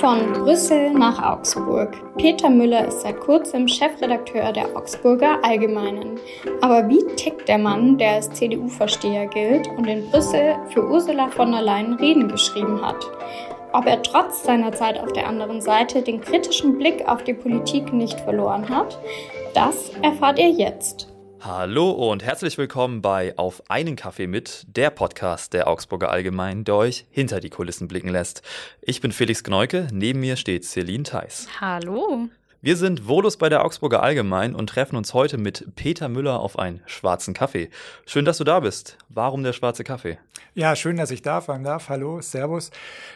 Von Brüssel nach Augsburg. Peter Müller ist seit kurzem Chefredakteur der Augsburger Allgemeinen. Aber wie tickt der Mann, der als CDU-Versteher gilt und in Brüssel für Ursula von der Leyen Reden geschrieben hat? Ob er trotz seiner Zeit auf der anderen Seite den kritischen Blick auf die Politik nicht verloren hat, das erfahrt ihr jetzt. Hallo und herzlich willkommen bei Auf einen Kaffee mit, der Podcast der Augsburger Allgemein, der euch hinter die Kulissen blicken lässt. Ich bin Felix Gneuke, neben mir steht Celine Theis. Hallo. Wir sind Volus bei der Augsburger Allgemein und treffen uns heute mit Peter Müller auf einen schwarzen Kaffee. Schön, dass du da bist. Warum der schwarze Kaffee? Ja, schön, dass ich da sein darf. Hallo, Servus.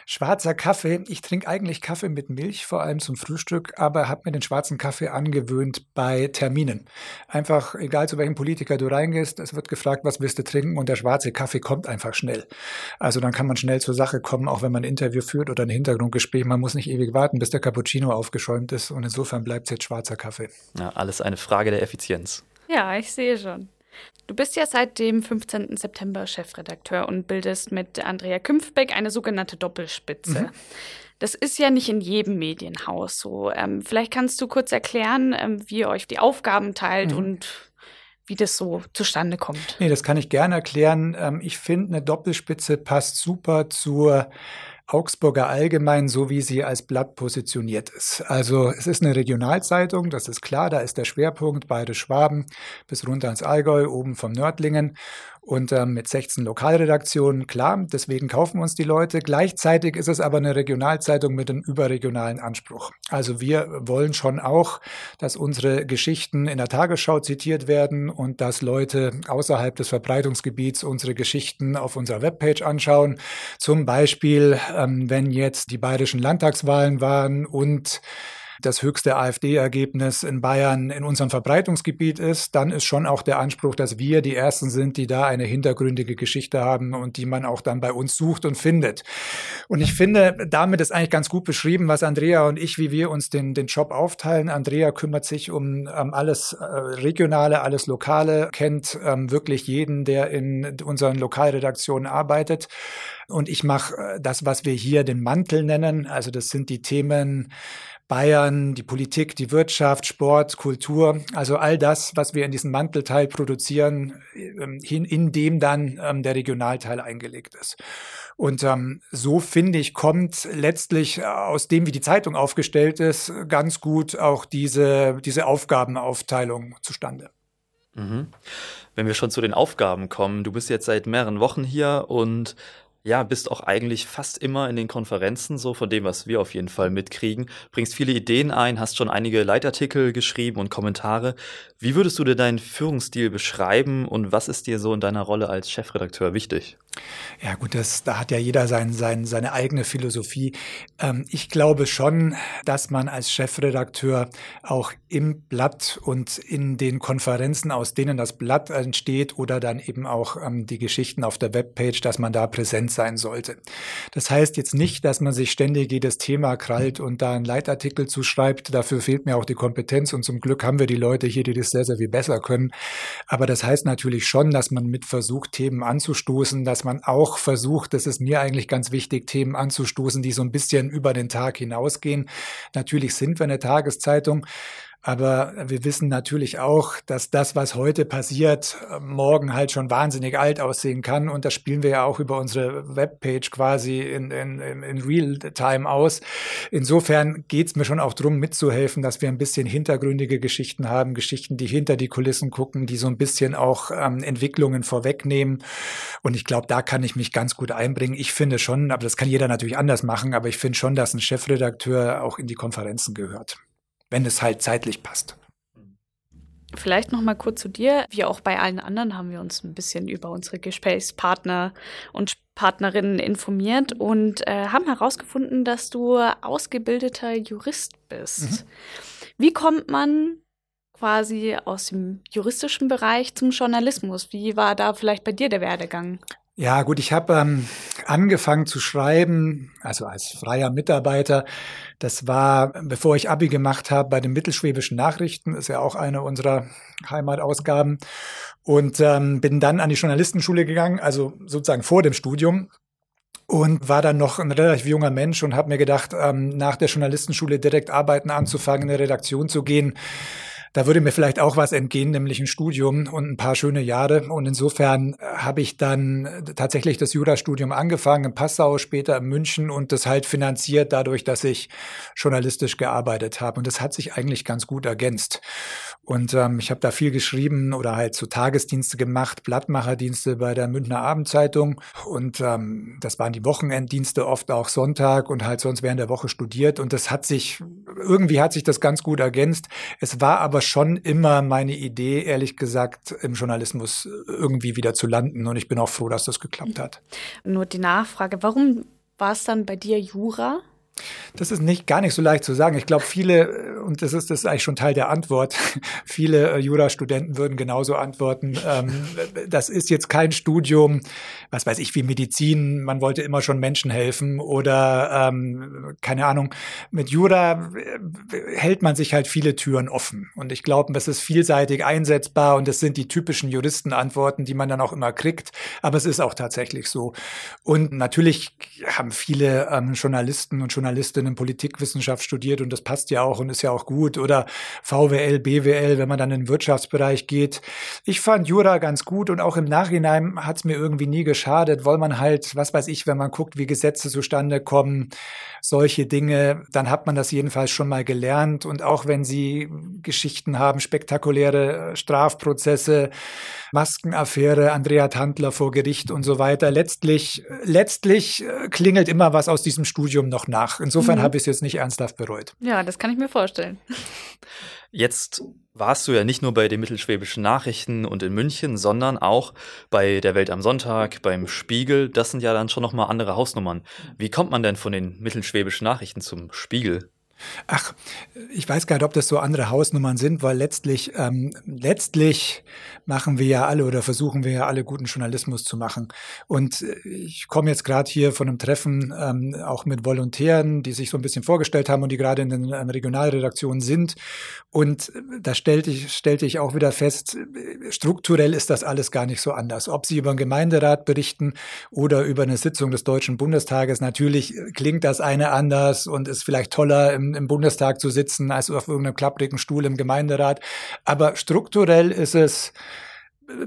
Schwarzer Kaffee. Ich trinke eigentlich Kaffee mit Milch, vor allem zum Frühstück, aber habe mir den schwarzen Kaffee angewöhnt bei Terminen. Einfach, egal zu welchem Politiker du reingehst, es wird gefragt, was willst du trinken und der schwarze Kaffee kommt einfach schnell. Also dann kann man schnell zur Sache kommen, auch wenn man ein Interview führt oder ein Hintergrundgespräch. Man muss nicht ewig warten, bis der Cappuccino aufgeschäumt ist und insofern bleibt es jetzt schwarzer Kaffee. Ja, alles eine Frage der Effizienz. Ja, ich sehe schon. Du bist ja seit dem 15. September Chefredakteur und bildest mit Andrea Künfbeck eine sogenannte Doppelspitze. Mhm. Das ist ja nicht in jedem Medienhaus so. Ähm, vielleicht kannst du kurz erklären, ähm, wie ihr euch die Aufgaben teilt mhm. und wie das so zustande kommt. Nee, das kann ich gerne erklären. Ähm, ich finde, eine Doppelspitze passt super zur Augsburger Allgemein, so wie sie als Blatt positioniert ist. Also es ist eine Regionalzeitung, das ist klar, da ist der Schwerpunkt beide Schwaben bis runter ins Allgäu, oben vom Nördlingen und ähm, mit 16 Lokalredaktionen, klar, deswegen kaufen uns die Leute. Gleichzeitig ist es aber eine Regionalzeitung mit einem überregionalen Anspruch. Also wir wollen schon auch, dass unsere Geschichten in der Tagesschau zitiert werden und dass Leute außerhalb des Verbreitungsgebiets unsere Geschichten auf unserer Webpage anschauen. Zum Beispiel, ähm, wenn jetzt die bayerischen Landtagswahlen waren und das höchste AfD-Ergebnis in Bayern in unserem Verbreitungsgebiet ist, dann ist schon auch der Anspruch, dass wir die Ersten sind, die da eine hintergründige Geschichte haben und die man auch dann bei uns sucht und findet. Und ich finde, damit ist eigentlich ganz gut beschrieben, was Andrea und ich, wie wir uns den, den Job aufteilen. Andrea kümmert sich um ähm, alles äh, Regionale, alles Lokale, kennt ähm, wirklich jeden, der in unseren Lokalredaktionen arbeitet. Und ich mache äh, das, was wir hier den Mantel nennen. Also das sind die Themen Bayern, die Politik, die Wirtschaft, Sport, Kultur, also all das, was wir in diesem Mantelteil produzieren, ähm, in dem dann ähm, der Regionalteil eingelegt ist. Und ähm, so finde ich, kommt letztlich aus dem, wie die Zeitung aufgestellt ist, ganz gut auch diese, diese Aufgabenaufteilung zustande. Mhm. Wenn wir schon zu den Aufgaben kommen, du bist jetzt seit mehreren Wochen hier und ja, bist auch eigentlich fast immer in den Konferenzen, so von dem, was wir auf jeden Fall mitkriegen. Bringst viele Ideen ein, hast schon einige Leitartikel geschrieben und Kommentare. Wie würdest du dir deinen Führungsstil beschreiben und was ist dir so in deiner Rolle als Chefredakteur wichtig? Ja, gut, das, da hat ja jeder sein, sein, seine eigene Philosophie. Ähm, ich glaube schon, dass man als Chefredakteur auch im Blatt und in den Konferenzen, aus denen das Blatt entsteht oder dann eben auch ähm, die Geschichten auf der Webpage, dass man da präsent sein sollte. Das heißt jetzt nicht, dass man sich ständig jedes Thema krallt und da einen Leitartikel zuschreibt. Dafür fehlt mir auch die Kompetenz und zum Glück haben wir die Leute hier, die das sehr, sehr viel besser können. Aber das heißt natürlich schon, dass man mit versucht, Themen anzustoßen, dass man auch versucht, das ist mir eigentlich ganz wichtig, Themen anzustoßen, die so ein bisschen über den Tag hinausgehen. Natürlich sind wir eine Tageszeitung, aber wir wissen natürlich auch, dass das, was heute passiert, morgen halt schon wahnsinnig alt aussehen kann. Und das spielen wir ja auch über unsere Webpage quasi in, in, in Real-Time aus. Insofern geht es mir schon auch darum, mitzuhelfen, dass wir ein bisschen hintergründige Geschichten haben, Geschichten, die hinter die Kulissen gucken, die so ein bisschen auch ähm, Entwicklungen vorwegnehmen. Und ich glaube, da kann ich mich ganz gut einbringen. Ich finde schon, aber das kann jeder natürlich anders machen, aber ich finde schon, dass ein Chefredakteur auch in die Konferenzen gehört wenn es halt zeitlich passt. Vielleicht noch mal kurz zu dir. Wie auch bei allen anderen haben wir uns ein bisschen über unsere Gesprächspartner und Partnerinnen informiert und äh, haben herausgefunden, dass du ausgebildeter Jurist bist. Mhm. Wie kommt man quasi aus dem juristischen Bereich zum Journalismus? Wie war da vielleicht bei dir der Werdegang? Ja, gut, ich habe ähm, angefangen zu schreiben, also als freier Mitarbeiter. Das war, bevor ich Abi gemacht habe, bei den Mittelschwäbischen Nachrichten, ist ja auch eine unserer Heimatausgaben. Und ähm, bin dann an die Journalistenschule gegangen, also sozusagen vor dem Studium und war dann noch ein relativ junger Mensch und habe mir gedacht, ähm, nach der Journalistenschule direkt arbeiten anzufangen, in eine Redaktion zu gehen da würde mir vielleicht auch was entgehen, nämlich ein Studium und ein paar schöne Jahre. Und insofern äh, habe ich dann äh, tatsächlich das Jurastudium angefangen in Passau, später in München und das halt finanziert dadurch, dass ich journalistisch gearbeitet habe. Und das hat sich eigentlich ganz gut ergänzt. Und ähm, ich habe da viel geschrieben oder halt so Tagesdienste gemacht, Blattmacherdienste bei der Münchner Abendzeitung. Und ähm, das waren die Wochenenddienste, oft auch Sonntag und halt sonst während der Woche studiert. Und das hat sich, irgendwie hat sich das ganz gut ergänzt. Es war aber aber schon immer meine Idee, ehrlich gesagt, im Journalismus irgendwie wieder zu landen. Und ich bin auch froh, dass das geklappt hat. Nur die Nachfrage, warum war es dann bei dir Jura? Das ist nicht gar nicht so leicht zu sagen. Ich glaube, viele, und das ist, das ist eigentlich schon Teil der Antwort, viele äh, Jurastudenten würden genauso antworten. Ähm, das ist jetzt kein Studium, was weiß ich, wie Medizin, man wollte immer schon Menschen helfen oder ähm, keine Ahnung. Mit Jura äh, hält man sich halt viele Türen offen. Und ich glaube, das ist vielseitig einsetzbar und das sind die typischen Juristenantworten, die man dann auch immer kriegt. Aber es ist auch tatsächlich so. Und natürlich haben viele ähm, Journalisten und Journalisten Journalistinnen Politikwissenschaft studiert und das passt ja auch und ist ja auch gut. Oder VWL, BWL, wenn man dann in den Wirtschaftsbereich geht. Ich fand Jura ganz gut und auch im Nachhinein hat es mir irgendwie nie geschadet, weil man halt, was weiß ich, wenn man guckt, wie Gesetze zustande kommen, solche Dinge, dann hat man das jedenfalls schon mal gelernt. Und auch wenn Sie Geschichten haben, spektakuläre Strafprozesse, Maskenaffäre, Andrea Tandler vor Gericht und so weiter. Letztlich, letztlich äh, klingelt immer was aus diesem Studium noch nach. Insofern mhm. habe ich es jetzt nicht ernsthaft bereut. Ja, das kann ich mir vorstellen. Jetzt warst du ja nicht nur bei den mittelschwäbischen Nachrichten und in München, sondern auch bei der Welt am Sonntag, beim Spiegel. Das sind ja dann schon nochmal andere Hausnummern. Wie kommt man denn von den mittelschwäbischen Nachrichten zum Spiegel? Ach, ich weiß gar nicht, ob das so andere Hausnummern sind, weil letztlich, ähm, letztlich machen wir ja alle oder versuchen wir ja alle guten Journalismus zu machen. Und äh, ich komme jetzt gerade hier von einem Treffen ähm, auch mit Volontären, die sich so ein bisschen vorgestellt haben und die gerade in den ähm, Regionalredaktionen sind. Und äh, da stellte ich, stellte ich auch wieder fest, äh, strukturell ist das alles gar nicht so anders. Ob Sie über einen Gemeinderat berichten oder über eine Sitzung des Deutschen Bundestages, natürlich klingt das eine anders und ist vielleicht toller im im, Bundestag zu sitzen, als auf irgendeinem klapprigen Stuhl im Gemeinderat. Aber strukturell ist es,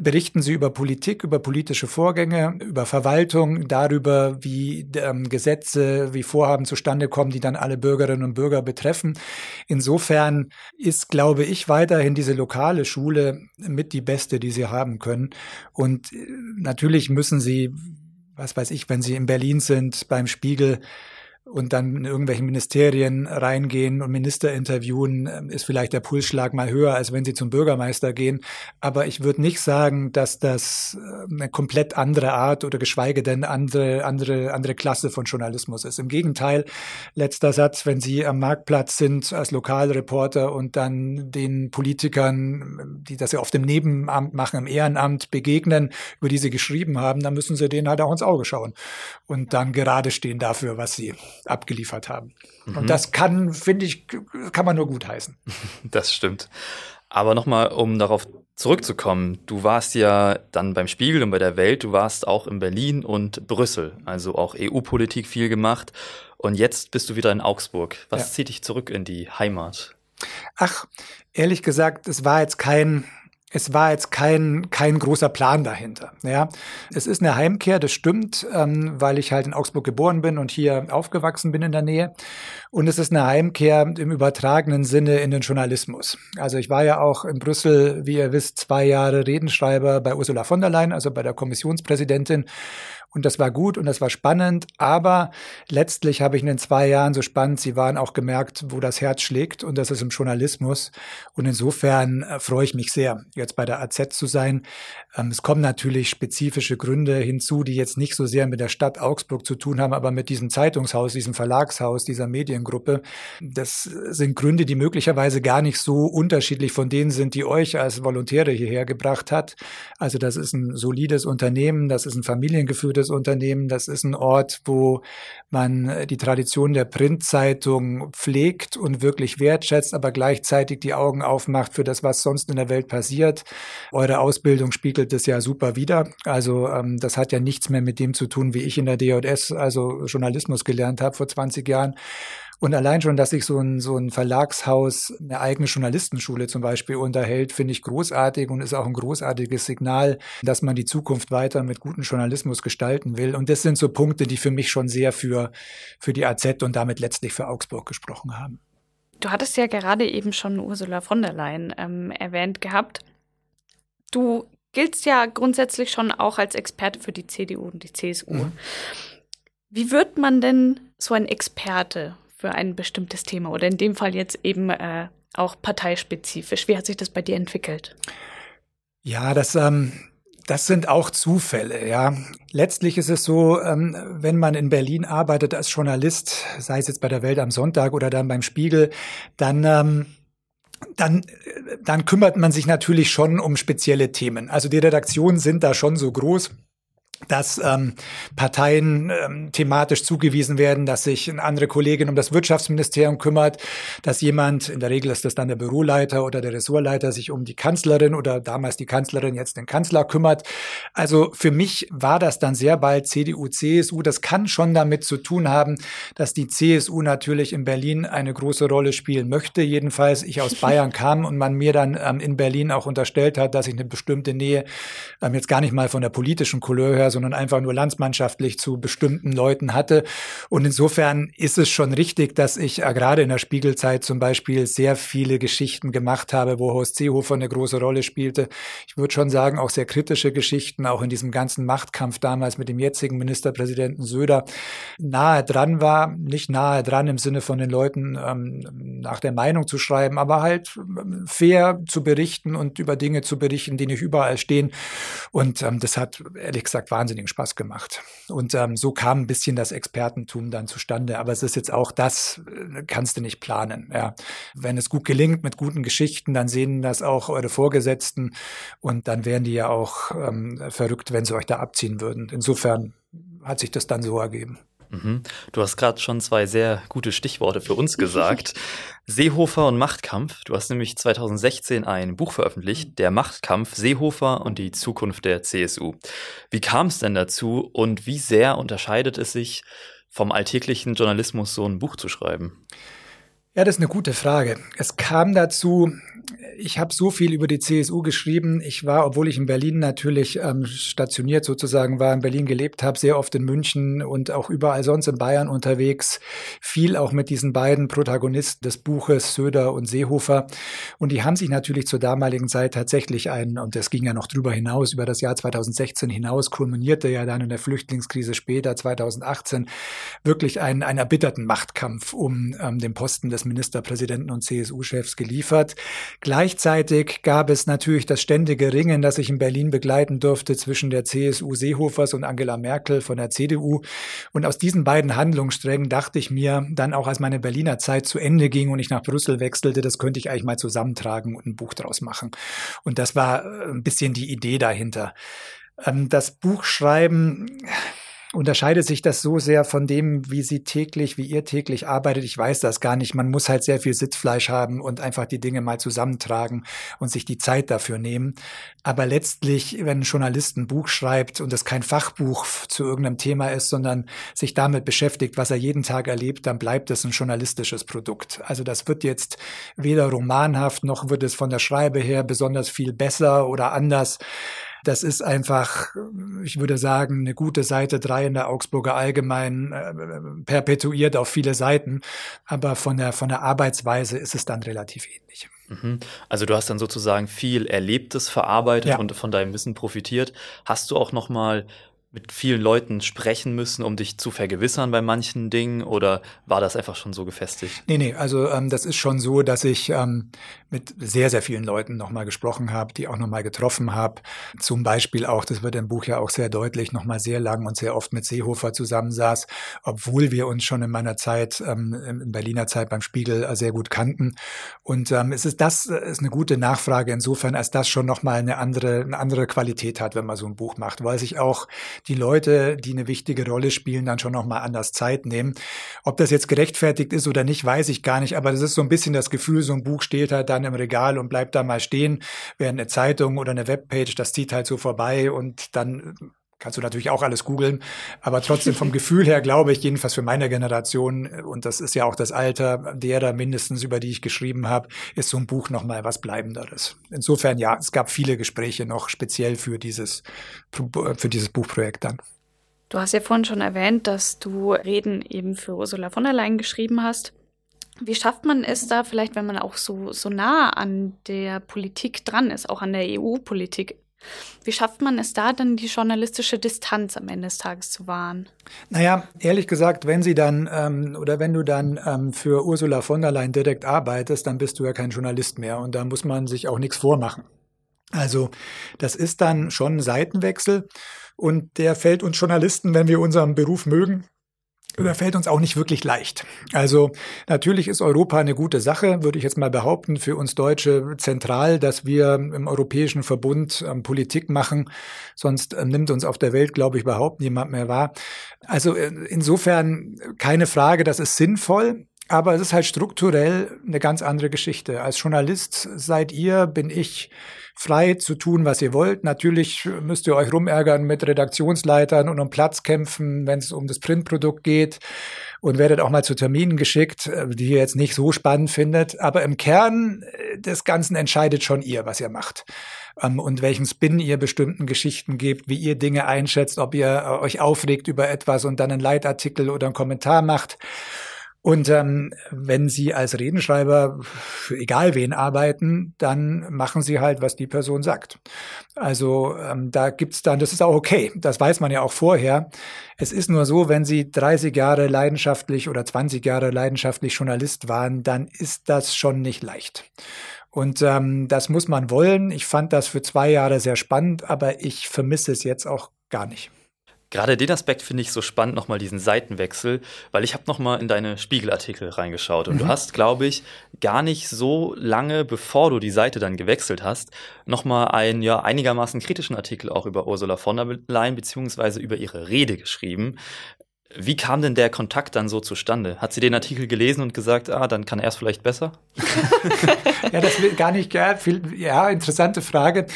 berichten Sie über Politik, über politische Vorgänge, über Verwaltung, darüber, wie ähm, Gesetze, wie Vorhaben zustande kommen, die dann alle Bürgerinnen und Bürger betreffen. Insofern ist, glaube ich, weiterhin diese lokale Schule mit die beste, die Sie haben können. Und äh, natürlich müssen Sie, was weiß ich, wenn Sie in Berlin sind, beim Spiegel und dann in irgendwelchen Ministerien reingehen und Minister interviewen, ähm, ist vielleicht der Pulsschlag mal höher, als wenn sie zum Bürgermeister gehen. Aber ich würde nicht sagen, dass das äh, eine komplett andere Art oder geschweige denn andere, andere, andere Klasse von Journalismus ist. Im Gegenteil, letzter Satz, wenn Sie am Marktplatz sind als Lokalreporter und dann den Politikern, die das ja auf dem Nebenamt machen, im Ehrenamt begegnen, über die Sie geschrieben haben, dann müssen Sie denen halt auch ins Auge schauen und dann gerade stehen dafür, was Sie abgeliefert haben. Mhm. Und das kann, finde ich, kann man nur gut heißen. Das stimmt. Aber nochmal, um darauf zurückzukommen, du warst ja dann beim Spiegel und bei der Welt, du warst auch in Berlin und Brüssel, also auch EU-Politik viel gemacht. Und jetzt bist du wieder in Augsburg. Was ja. zieht dich zurück in die Heimat? Ach, ehrlich gesagt, es war jetzt kein es war jetzt kein, kein großer Plan dahinter. Ja, es ist eine Heimkehr, das stimmt, ähm, weil ich halt in Augsburg geboren bin und hier aufgewachsen bin in der Nähe. Und es ist eine Heimkehr im übertragenen Sinne in den Journalismus. Also ich war ja auch in Brüssel, wie ihr wisst, zwei Jahre Redenschreiber bei Ursula von der Leyen, also bei der Kommissionspräsidentin. Und das war gut und das war spannend. Aber letztlich habe ich in den zwei Jahren so spannend, sie waren auch gemerkt, wo das Herz schlägt. Und das ist im Journalismus. Und insofern äh, freue ich mich sehr, jetzt bei der AZ zu sein. Ähm, es kommen natürlich spezifische Gründe hinzu, die jetzt nicht so sehr mit der Stadt Augsburg zu tun haben, aber mit diesem Zeitungshaus, diesem Verlagshaus, dieser Mediengruppe. Das sind Gründe, die möglicherweise gar nicht so unterschiedlich von denen sind, die euch als Volontäre hierher gebracht hat. Also das ist ein solides Unternehmen, das ist ein familiengeführtes journalistisches Unternehmen. Das ist ein Ort, wo man die Tradition der Printzeitung pflegt und wirklich wertschätzt, aber gleichzeitig die Augen aufmacht für das, was sonst in der Welt passiert. Eure Ausbildung spiegelt das ja super wider. Also ähm, das hat ja nichts mehr mit dem zu tun, wie ich in der DJS, also Journalismus gelernt habe vor 20 Jahren. Und allein schon, dass sich so ein, so ein Verlagshaus eine eigene Journalistenschule zum Beispiel unterhält, finde ich großartig und ist auch ein großartiges Signal, dass man die Zukunft weiter mit gutem Journalismus gestalten will. Und das sind so Punkte, die für mich schon sehr für, für die AZ und damit letztlich für Augsburg gesprochen haben. Du hattest ja gerade eben schon Ursula von der Leyen ähm, erwähnt gehabt. Du giltst ja grundsätzlich schon auch als Experte für die CDU und die CSU. Mhm. Wie wird man denn so ein Experte für ein bestimmtes Thema oder in dem Fall jetzt eben äh, auch parteispezifisch? Wie hat sich das bei dir entwickelt? Ja, das, ähm, das sind auch Zufälle, ja. Letztlich ist es so, ähm, wenn man in Berlin arbeitet als Journalist, sei es jetzt bei der Welt am Sonntag oder dann beim Spiegel, dann ähm, dann, dann kümmert man sich natürlich schon um spezielle Themen. Also die Redaktionen sind da schon so groß dass ähm, Parteien ähm, thematisch zugewiesen werden, dass sich eine andere Kollegin um das Wirtschaftsministerium kümmert, dass jemand, in der Regel ist das dann der Büroleiter oder der Ressortleiter, sich um die Kanzlerin oder damals die Kanzlerin, jetzt den Kanzler kümmert. Also für mich war das dann sehr bald CDU, CSU. Das kann schon damit zu tun haben, dass die CSU natürlich in Berlin eine große Rolle spielen möchte. Jedenfalls ich aus Bayern kam und man mir dann ähm, in Berlin auch unterstellt hat, dass ich eine bestimmte Nähe ähm, jetzt gar nicht mal von der politischen Couleur her, sondern einfach nur landsmannschaftlich zu bestimmten Leuten hatte. Und insofern ist es schon richtig, dass ich äh, gerade in der Spiegelzeit zum Beispiel sehr viele Geschichten gemacht habe, wo Horst Seehofer eine große Rolle spielte. Ich würde schon sagen, auch sehr kritische Geschichten, auch in diesem ganzen Machtkampf damals mit dem jetzigen Ministerpräsidenten Söder nahe dran war. Nicht nahe dran im Sinne von den Leuten ähm, nach der Meinung zu schreiben, aber halt ähm, fair zu berichten und über Dinge zu berichten, die nicht überall stehen. Und ähm, das hat ehrlich gesagt wahnsinnigen Spaß gemacht. Und ähm, so kam ein bisschen das Expertentum dann zustande. Aber es ist jetzt auch das, äh, kannst du nicht planen. Ja. Wenn es gut gelingt mit guten Geschichten, dann sehen das auch eure Vorgesetzten und dann wären die ja auch ähm, verrückt, wenn sie euch da abziehen würden. Insofern hat sich das dann so ergeben. Mhm. Du hast gerade schon zwei sehr gute Stichworte für uns gesagt. Seehofer und Machtkampf. Du hast nämlich 2016 ein Buch veröffentlicht, Der Machtkampf Seehofer und die Zukunft der CSU. Wie kam es denn dazu und wie sehr unterscheidet es sich vom alltäglichen Journalismus, so ein Buch zu schreiben? Ja, das ist eine gute Frage. Es kam dazu, ich habe so viel über die CSU geschrieben. Ich war, obwohl ich in Berlin natürlich ähm, stationiert sozusagen war, in Berlin gelebt habe, sehr oft in München und auch überall sonst in Bayern unterwegs. Viel auch mit diesen beiden Protagonisten des Buches, Söder und Seehofer. Und die haben sich natürlich zur damaligen Zeit tatsächlich ein, und das ging ja noch drüber hinaus, über das Jahr 2016 hinaus, kulminierte ja dann in der Flüchtlingskrise später, 2018, wirklich einen, einen erbitterten Machtkampf um ähm, den Posten des Ministerpräsidenten und CSU-Chefs geliefert. Gleichzeitig gab es natürlich das ständige Ringen, das ich in Berlin begleiten durfte zwischen der CSU Seehofers und Angela Merkel von der CDU. Und aus diesen beiden Handlungssträngen dachte ich mir dann auch, als meine Berliner Zeit zu Ende ging und ich nach Brüssel wechselte, das könnte ich eigentlich mal zusammentragen und ein Buch draus machen. Und das war äh, ein bisschen die Idee dahinter. Ähm, das Buch schreiben, unterscheidet sich das so sehr von dem, wie sie täglich, wie ihr täglich arbeitet? Ich weiß das gar nicht. Man muss halt sehr viel Sitzfleisch haben und einfach die Dinge mal zusammentragen und sich die Zeit dafür nehmen. Aber letztlich, wenn ein Journalist ein Buch schreibt und es kein Fachbuch zu irgendeinem Thema ist, sondern sich damit beschäftigt, was er jeden Tag erlebt, dann bleibt es ein journalistisches Produkt. Also das wird jetzt weder romanhaft noch wird es von der Schreibe her besonders viel besser oder anders. Das ist einfach, ich würde sagen, eine gute Seite drei in der Augsburger Allgemein, äh, perpetuiert auf viele Seiten. Aber von der, von der Arbeitsweise ist es dann relativ ähnlich. Mhm. Also du hast dann sozusagen viel Erlebtes verarbeitet ja. und von deinem Wissen profitiert. Hast du auch noch mal mit vielen Leuten sprechen müssen, um dich zu vergewissern bei manchen Dingen oder war das einfach schon so gefestigt? Nee, nee, also ähm, das ist schon so, dass ich ähm, mit sehr, sehr vielen Leuten nochmal gesprochen habe, die auch nochmal getroffen habe. Zum Beispiel auch, das wird im Buch ja auch sehr deutlich, nochmal sehr lang und sehr oft mit Seehofer zusammensaß, obwohl wir uns schon in meiner Zeit, ähm, in Berliner Zeit beim Spiegel äh, sehr gut kannten. Und ähm, es ist das äh, ist eine gute Nachfrage insofern, als das schon nochmal eine andere, eine andere Qualität hat, wenn man so ein Buch macht, weil sich auch die Leute, die eine wichtige Rolle spielen, dann schon nochmal anders Zeit nehmen. Ob das jetzt gerechtfertigt ist oder nicht, weiß ich gar nicht, aber das ist so ein bisschen das Gefühl, so ein Buch steht halt dann im Regal und bleibt da mal stehen, während eine Zeitung oder eine Webpage, das zieht halt so vorbei und dann kannst du natürlich auch alles googeln, aber trotzdem vom Gefühl her glaube ich, jedenfalls für meine Generation, und das ist ja auch das Alter derer mindestens, über die ich geschrieben habe, ist so ein Buch nochmal was Bleibenderes. Insofern ja, es gab viele Gespräche noch speziell für dieses, für dieses Buchprojekt dann. Du hast ja vorhin schon erwähnt, dass du Reden eben für Ursula von der Leyen geschrieben hast. Wie schafft man es da vielleicht, wenn man auch so, so nah an der Politik dran ist, auch an der EU-Politik wie schafft man es da dann, die journalistische Distanz am Ende des Tages zu wahren? Naja, ehrlich gesagt, wenn sie dann ähm, oder wenn du dann ähm, für Ursula von der Leyen direkt arbeitest, dann bist du ja kein Journalist mehr und da muss man sich auch nichts vormachen. Also das ist dann schon ein Seitenwechsel und der fällt uns Journalisten, wenn wir unseren Beruf mögen, da fällt uns auch nicht wirklich leicht. Also natürlich ist Europa eine gute Sache, würde ich jetzt mal behaupten, für uns Deutsche zentral, dass wir im Europäischen Verbund ähm, Politik machen. Sonst äh, nimmt uns auf der Welt, glaube ich, überhaupt niemand mehr wahr. Also äh, insofern keine Frage, das ist sinnvoll. Aber es ist halt strukturell eine ganz andere Geschichte. Als Journalist seid ihr, bin ich frei zu tun, was ihr wollt. Natürlich müsst ihr euch rumärgern mit Redaktionsleitern und um Platz kämpfen, wenn es um das Printprodukt geht und werdet auch mal zu Terminen geschickt, äh, die ihr jetzt nicht so spannend findet. Aber im Kern äh, des Ganzen entscheidet schon ihr, was ihr macht ähm, und welchen Spin ihr bestimmten Geschichten gebt, wie ihr Dinge einschätzt, ob ihr äh, euch aufregt über etwas und dann einen Leitartikel oder einen Kommentar macht. Und ähm, wenn Sie als Redenschreiber für egal wen arbeiten, dann machen Sie halt, was die Person sagt. Also ähm, da gibt's dann, das ist auch okay, das weiß man ja auch vorher. Es ist nur so, wenn Sie 30 Jahre leidenschaftlich oder 20 Jahre leidenschaftlich Journalist waren, dann ist das schon nicht leicht. Und ähm, das muss man wollen. Ich fand das für zwei Jahre sehr spannend, aber ich vermisse es jetzt auch gar nicht. Gerade den Aspekt finde ich so spannend, nochmal diesen Seitenwechsel, weil ich habe nochmal in deine Spiegelartikel reingeschaut und mhm. du hast, glaube ich, gar nicht so lange, bevor du die Seite dann gewechselt hast, nochmal einen ja einigermaßen kritischen Artikel auch über Ursula von der Leyen beziehungsweise über ihre Rede geschrieben. Wie kam denn der Kontakt dann so zustande? Hat sie den Artikel gelesen und gesagt, ah, dann kann er es vielleicht besser? ja, das will gar nicht, ja, viel, ja, interessante Frage.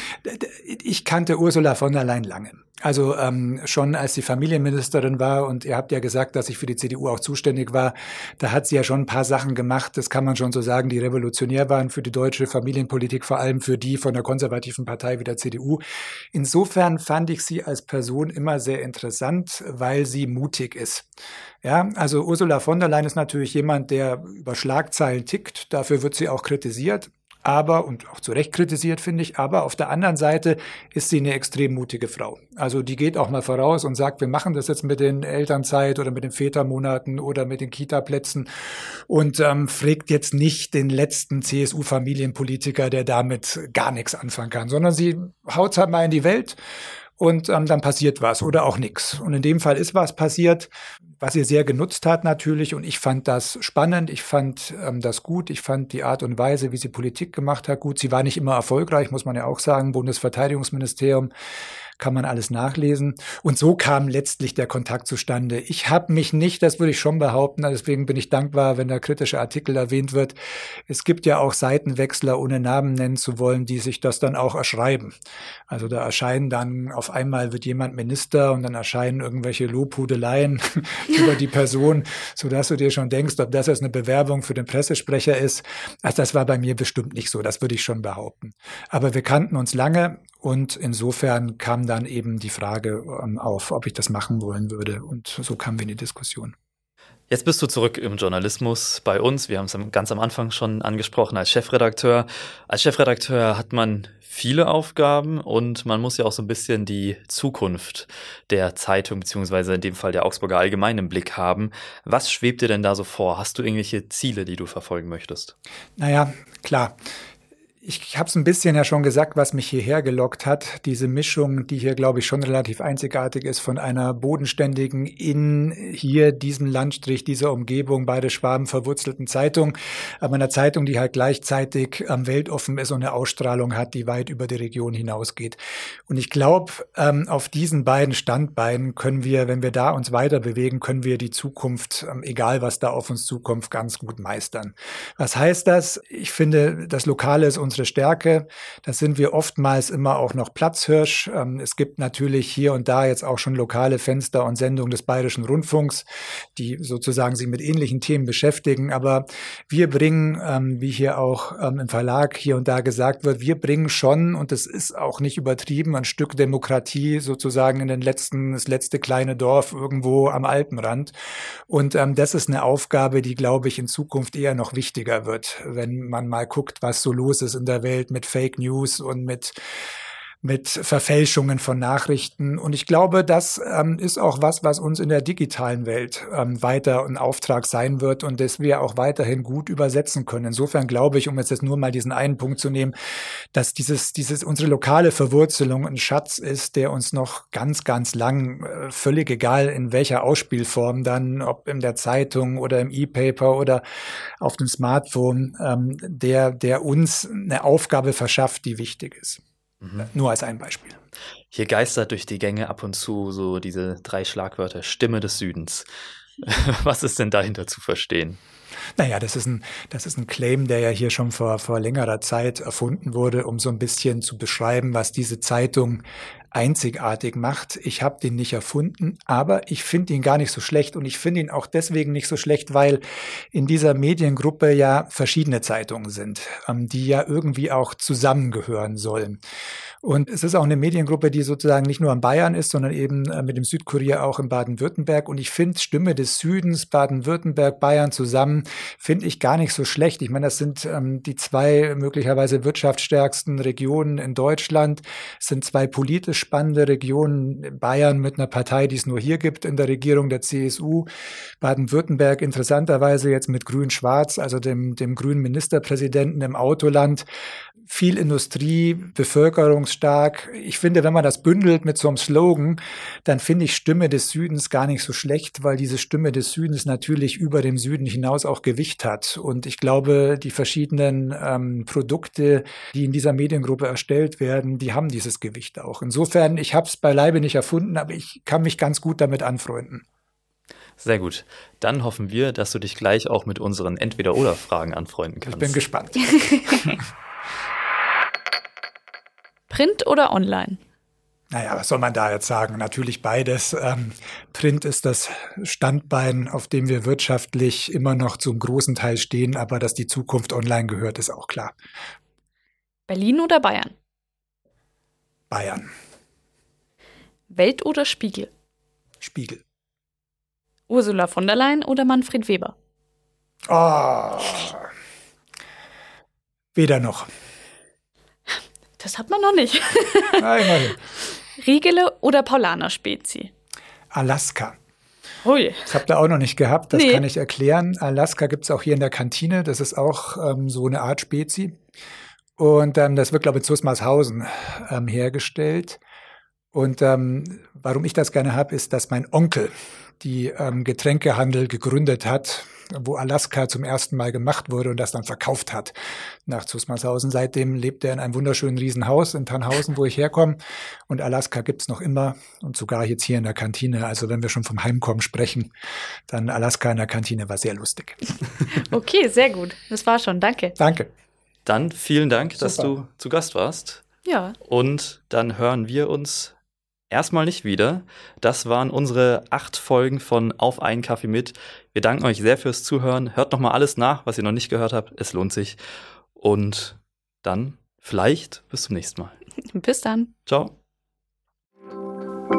Ich kannte Ursula von der Leyen lange. Also ähm, schon als sie Familienministerin war und ihr habt ja gesagt, dass ich für die CDU auch zuständig war, da hat sie ja schon ein paar Sachen gemacht, das kann man schon so sagen, die revolutionär waren für die deutsche Familienpolitik, vor allem für die von der konservativen Partei wie der CDU. Insofern fand ich sie als Person immer sehr interessant, weil sie mutig ist. Ja, also Ursula von der Leyen ist natürlich jemand, der über Schlagzeilen tickt. Dafür wird sie auch kritisiert aber, und auch zu Recht kritisiert, finde ich, aber auf der anderen Seite ist sie eine extrem mutige Frau. Also die geht auch mal voraus und sagt, wir machen das jetzt mit den Elternzeit oder mit den Vätermonaten oder mit den Kita-Plätzen und ähm, fragt jetzt nicht den letzten CSU-Familienpolitiker, der damit gar nichts anfangen kann, sondern sie haut halt mal in die Welt und ähm, dann passiert was oder auch nichts. Und in dem Fall ist was passiert, was ihr sehr genutzt hat natürlich. Und ich fand das spannend, ich fand ähm, das gut, ich fand die Art und Weise, wie sie Politik gemacht hat, gut. Sie war nicht immer erfolgreich, muss man ja auch sagen. Bundesverteidigungsministerium kann man alles nachlesen. Und so kam letztlich der Kontakt zustande. Ich habe mich nicht, das würde ich schon behaupten, deswegen bin ich dankbar, wenn der kritische Artikel erwähnt wird. Es gibt ja auch Seitenwechsler, ohne Namen nennen zu wollen, die sich das dann auch erschreiben. Also da erscheinen dann, auf einmal wird jemand Minister und dann erscheinen irgendwelche Lobhudeleien über die Person, sodass du dir schon denkst, ob das jetzt eine Bewerbung für den Pressesprecher ist. Also das war bei mir bestimmt nicht so, das würde ich schon behaupten. Aber wir kannten uns lange und insofern kam dann eben die Frage ähm, auf, ob ich das machen wollen würde. Und so kamen wir in die Diskussion. Jetzt bist du zurück im Journalismus bei uns. Wir haben es ganz am Anfang schon angesprochen als Chefredakteur. Als Chefredakteur hat man viele Aufgaben und man muss ja auch so ein bisschen die Zukunft der Zeitung beziehungsweise in dem Fall der Augsburger Allgemein im Blick haben. Was schwebt dir denn da so vor? Hast du irgendwelche Ziele, die du verfolgen möchtest? Naja, klar Ich habe es ein bisschen ja schon gesagt, was mich hierher gelockt hat. Diese Mischung, die hier, glaube ich, schon relativ einzigartig ist von einer bodenständigen, in hier diesem Landstrich, dieser Umgebung, beide Schwaben verwurzelten Zeitung, aber einer Zeitung, die halt gleichzeitig ähm, weltoffen ist und eine Ausstrahlung hat, die weit über die Region hinausgeht. Und ich glaube, ähm, auf diesen beiden Standbeinen können wir, wenn wir da uns weiter bewegen, können wir die Zukunft, ähm, egal was da auf uns zukommt, ganz gut meistern. Was heißt das? Ich finde, das Lokale ist uns unsere Stärke. Da sind wir oftmals immer auch noch Platzhirsch. Ähm, es gibt natürlich hier und da jetzt auch schon lokale Fenster und Sendungen des Bayerischen Rundfunks, die sozusagen sich mit ähnlichen Themen beschäftigen. Aber wir bringen, ähm, wie hier auch ähm, im Verlag hier und da gesagt wird, wir bringen schon, und das ist auch nicht übertrieben, ein Stück Demokratie sozusagen in den letzten, das letzte kleine Dorf irgendwo am Alpenrand. Und das ist eine Aufgabe, die, glaube ich, in Zukunft eher noch wichtiger wird, wenn man mal guckt, was so los ist in der Welt mit Fake News und mit mit Verfälschungen von Nachrichten. Und ich glaube, das ähm, ist auch was, was uns in der digitalen Welt ähm, weiter ein Auftrag sein wird und das wir auch weiterhin gut übersetzen können. Insofern glaube ich, um jetzt, jetzt nur mal diesen einen Punkt zu nehmen, dass dieses, dieses, unsere lokale Verwurzelung ein Schatz ist, der uns noch ganz, ganz lang, äh, völlig egal in welcher Ausspielform dann, ob in der Zeitung oder im E-Paper oder auf dem Smartphone, ähm, der, der uns eine Aufgabe verschafft, die wichtig ist. Mhm. Nur als ein Beispiel. Hier geistert durch die Gänge ab und zu so diese drei Schlagwörter Stimme des Südens. Was ist denn dahinter zu verstehen? Naja, das ist ein, das ist ein Claim, der ja hier schon vor, vor längerer Zeit erfunden wurde, um so ein bisschen zu beschreiben, was diese Zeitung einzigartig macht. Ich habe den nicht erfunden, aber ich finde ihn gar nicht so schlecht und ich finde ihn auch deswegen nicht so schlecht, weil in dieser Mediengruppe ja verschiedene Zeitungen sind, ähm, die ja irgendwie auch zusammengehören sollen. Und es ist auch eine Mediengruppe, die sozusagen nicht nur in Bayern ist, sondern eben äh, mit dem Südkurier auch in Baden-Württemberg. Und ich finde Stimme des Südens, Baden-Württemberg, Bayern zusammen, finde ich gar nicht so schlecht. Ich meine, das sind ähm, die zwei möglicherweise wirtschaftsstärksten Regionen in Deutschland, es sind zwei politisch spannende Regionen. Bayern mit einer Partei, die es nur hier gibt in der Regierung der CSU. Baden-Württemberg interessanterweise jetzt mit Grün-Schwarz, also dem, dem grünen Ministerpräsidenten im Autoland viel Industrie, bevölkerungsstark. Ich finde, wenn man das bündelt mit so einem Slogan, dann finde ich Stimme des Südens gar nicht so schlecht, weil diese Stimme des Südens natürlich über dem Süden hinaus auch Gewicht hat. Und ich glaube, die verschiedenen ähm, Produkte, die in dieser Mediengruppe erstellt werden, die haben dieses Gewicht auch. Insofern, ich habe es beileibe nicht erfunden, aber ich kann mich ganz gut damit anfreunden. Sehr gut. Dann hoffen wir, dass du dich gleich auch mit unseren Entweder-Oder-Fragen anfreunden kannst. Ich bin gespannt. Print oder online? Naja, was soll man da jetzt sagen? Natürlich beides. Ähm, Print ist das Standbein, auf dem wir wirtschaftlich immer noch zum großen Teil stehen, aber dass die Zukunft online gehört, ist auch klar. Berlin oder Bayern? Bayern. Welt oder Spiegel? Spiegel. Ursula von der Leyen oder Manfred Weber? Oh. Weder noch. Das hat man noch nicht. Nein, Riegele oder Paulaner Spezi? Alaska. Hui. Das habt ihr auch noch nicht gehabt, das nee. kann ich erklären. Alaska gibt es auch hier in der Kantine, das ist auch ähm, so eine Art Spezi. Und ähm, das wird, glaube ich, in Zusmarshausen ähm, hergestellt. Und ähm, warum ich das gerne habe, ist, dass mein Onkel die ähm, Getränkehandel gegründet hat, wo Alaska zum ersten Mal gemacht wurde und das dann verkauft hat nach Zusmarshausen. Seitdem lebt er in einem wunderschönen Riesenhaus in Tannhausen, wo ich herkomme. Und Alaska gibt's noch immer und sogar jetzt hier in der Kantine. Also wenn wir schon vom Heimkommen sprechen, dann Alaska in der Kantine war sehr lustig. Okay, sehr gut. Das war schon. Danke. Danke. Dann vielen Dank, Super. dass du zu Gast warst. Ja. Und dann hören wir uns erstmal nicht wieder. Das waren unsere acht Folgen von Auf einen Kaffee mit. Wir danken euch sehr fürs Zuhören. Hört nochmal alles nach, was ihr noch nicht gehört habt. Es lohnt sich. Und dann vielleicht bis zum nächsten Mal. Bis dann. Ciao.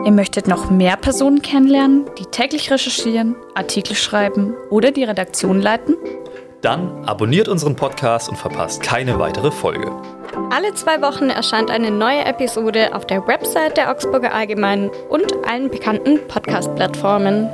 Ihr möchtet noch mehr Personen kennenlernen, die täglich recherchieren, Artikel schreiben oder die Redaktion leiten? Dann abonniert unseren Podcast und verpasst keine weitere Folge. Alle zwei Wochen erscheint eine neue Episode auf der Website der Augsburger Allgemeinen und allen bekannten Podcast-Plattformen.